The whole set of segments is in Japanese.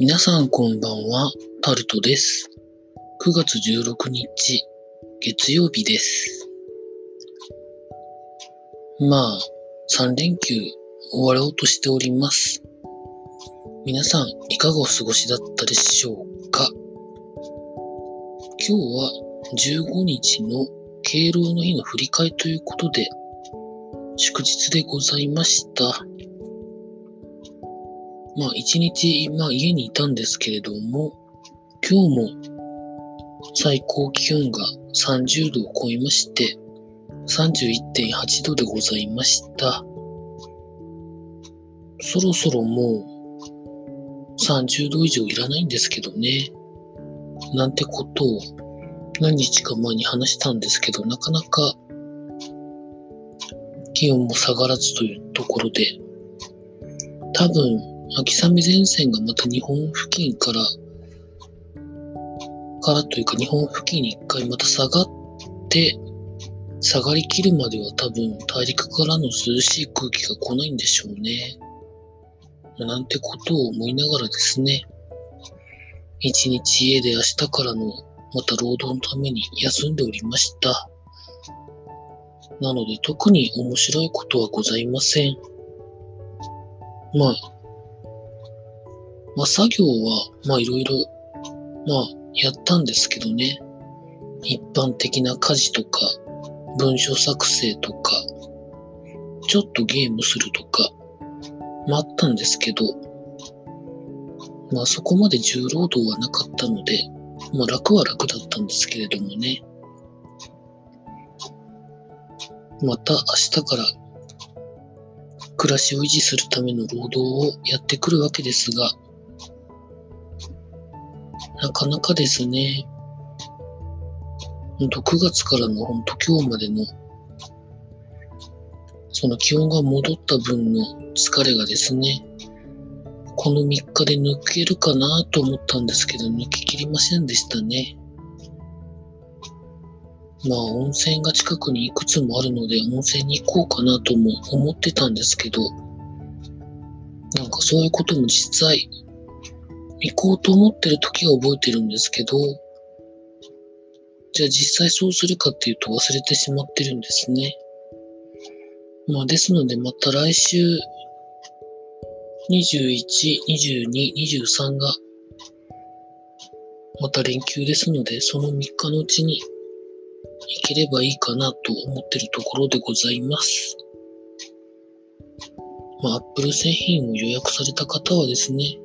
皆さんこんばんは、タルトです。9月16日、月曜日です。まあ、3連休終わろうとしております。皆さん、いかがお過ごしだったでしょうか？今日は15日の敬老の日の振り替えということで、祝日でございました。まあ一日、まあ家にいたんですけれども、今日も最高気温が30度を超えまして、31.8度でございました。そろそろもう30度以上いらないんですけどね。なんてことを何日か前に話したんですけど、なかなか気温も下がらずというところで、多分秋雨前線がまた日本付近から、からというか日本付近に一回また下がって、下がりきるまでは多分大陸からの涼しい空気が来ないんでしょうね。なんてことを思いながらですね、一日家で明日からのまた労働のために休んでおりました。なので特に面白いことはございません。まあ、まあ作業は、まあいろいろ、まあやったんですけどね。一般的な家事とか、文書作成とか、ちょっとゲームするとか、まああったんですけど、まあそこまで重労働はなかったので、まあ楽は楽だったんですけれどもね。また明日から暮らしを維持するための労働をやってくるわけですが、なかなかですね、ほんと9月からのほんと今日までの、その気温が戻った分の疲れがですね、この3日で抜けるかなと思ったんですけど、抜ききりませんでしたね。まあ温泉が近くにいくつもあるので温泉に行こうかなとも思ってたんですけど、なんかそういうことも実際行こうと思ってる時は覚えてるんですけど、じゃあ実際そうするかっていうと忘れてしまってるんですね。まあですのでまた来週21、22、23がまた連休ですので、その3日のうちに行ければいいかなと思ってるところでございます。まあ、Apple 製品を予約された方はですね、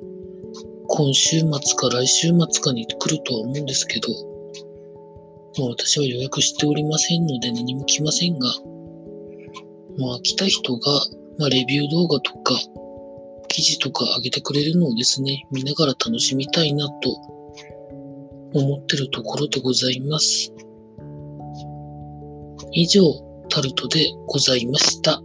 今週末か来週末かに来るとは思うんですけど、まあ私は予約しておりませんので何も来ませんが、まあ来た人が、まあレビュー動画とか、記事とか上げてくれるのをですね、見ながら楽しみたいなと思ってるところでございます。以上、タルトでございました。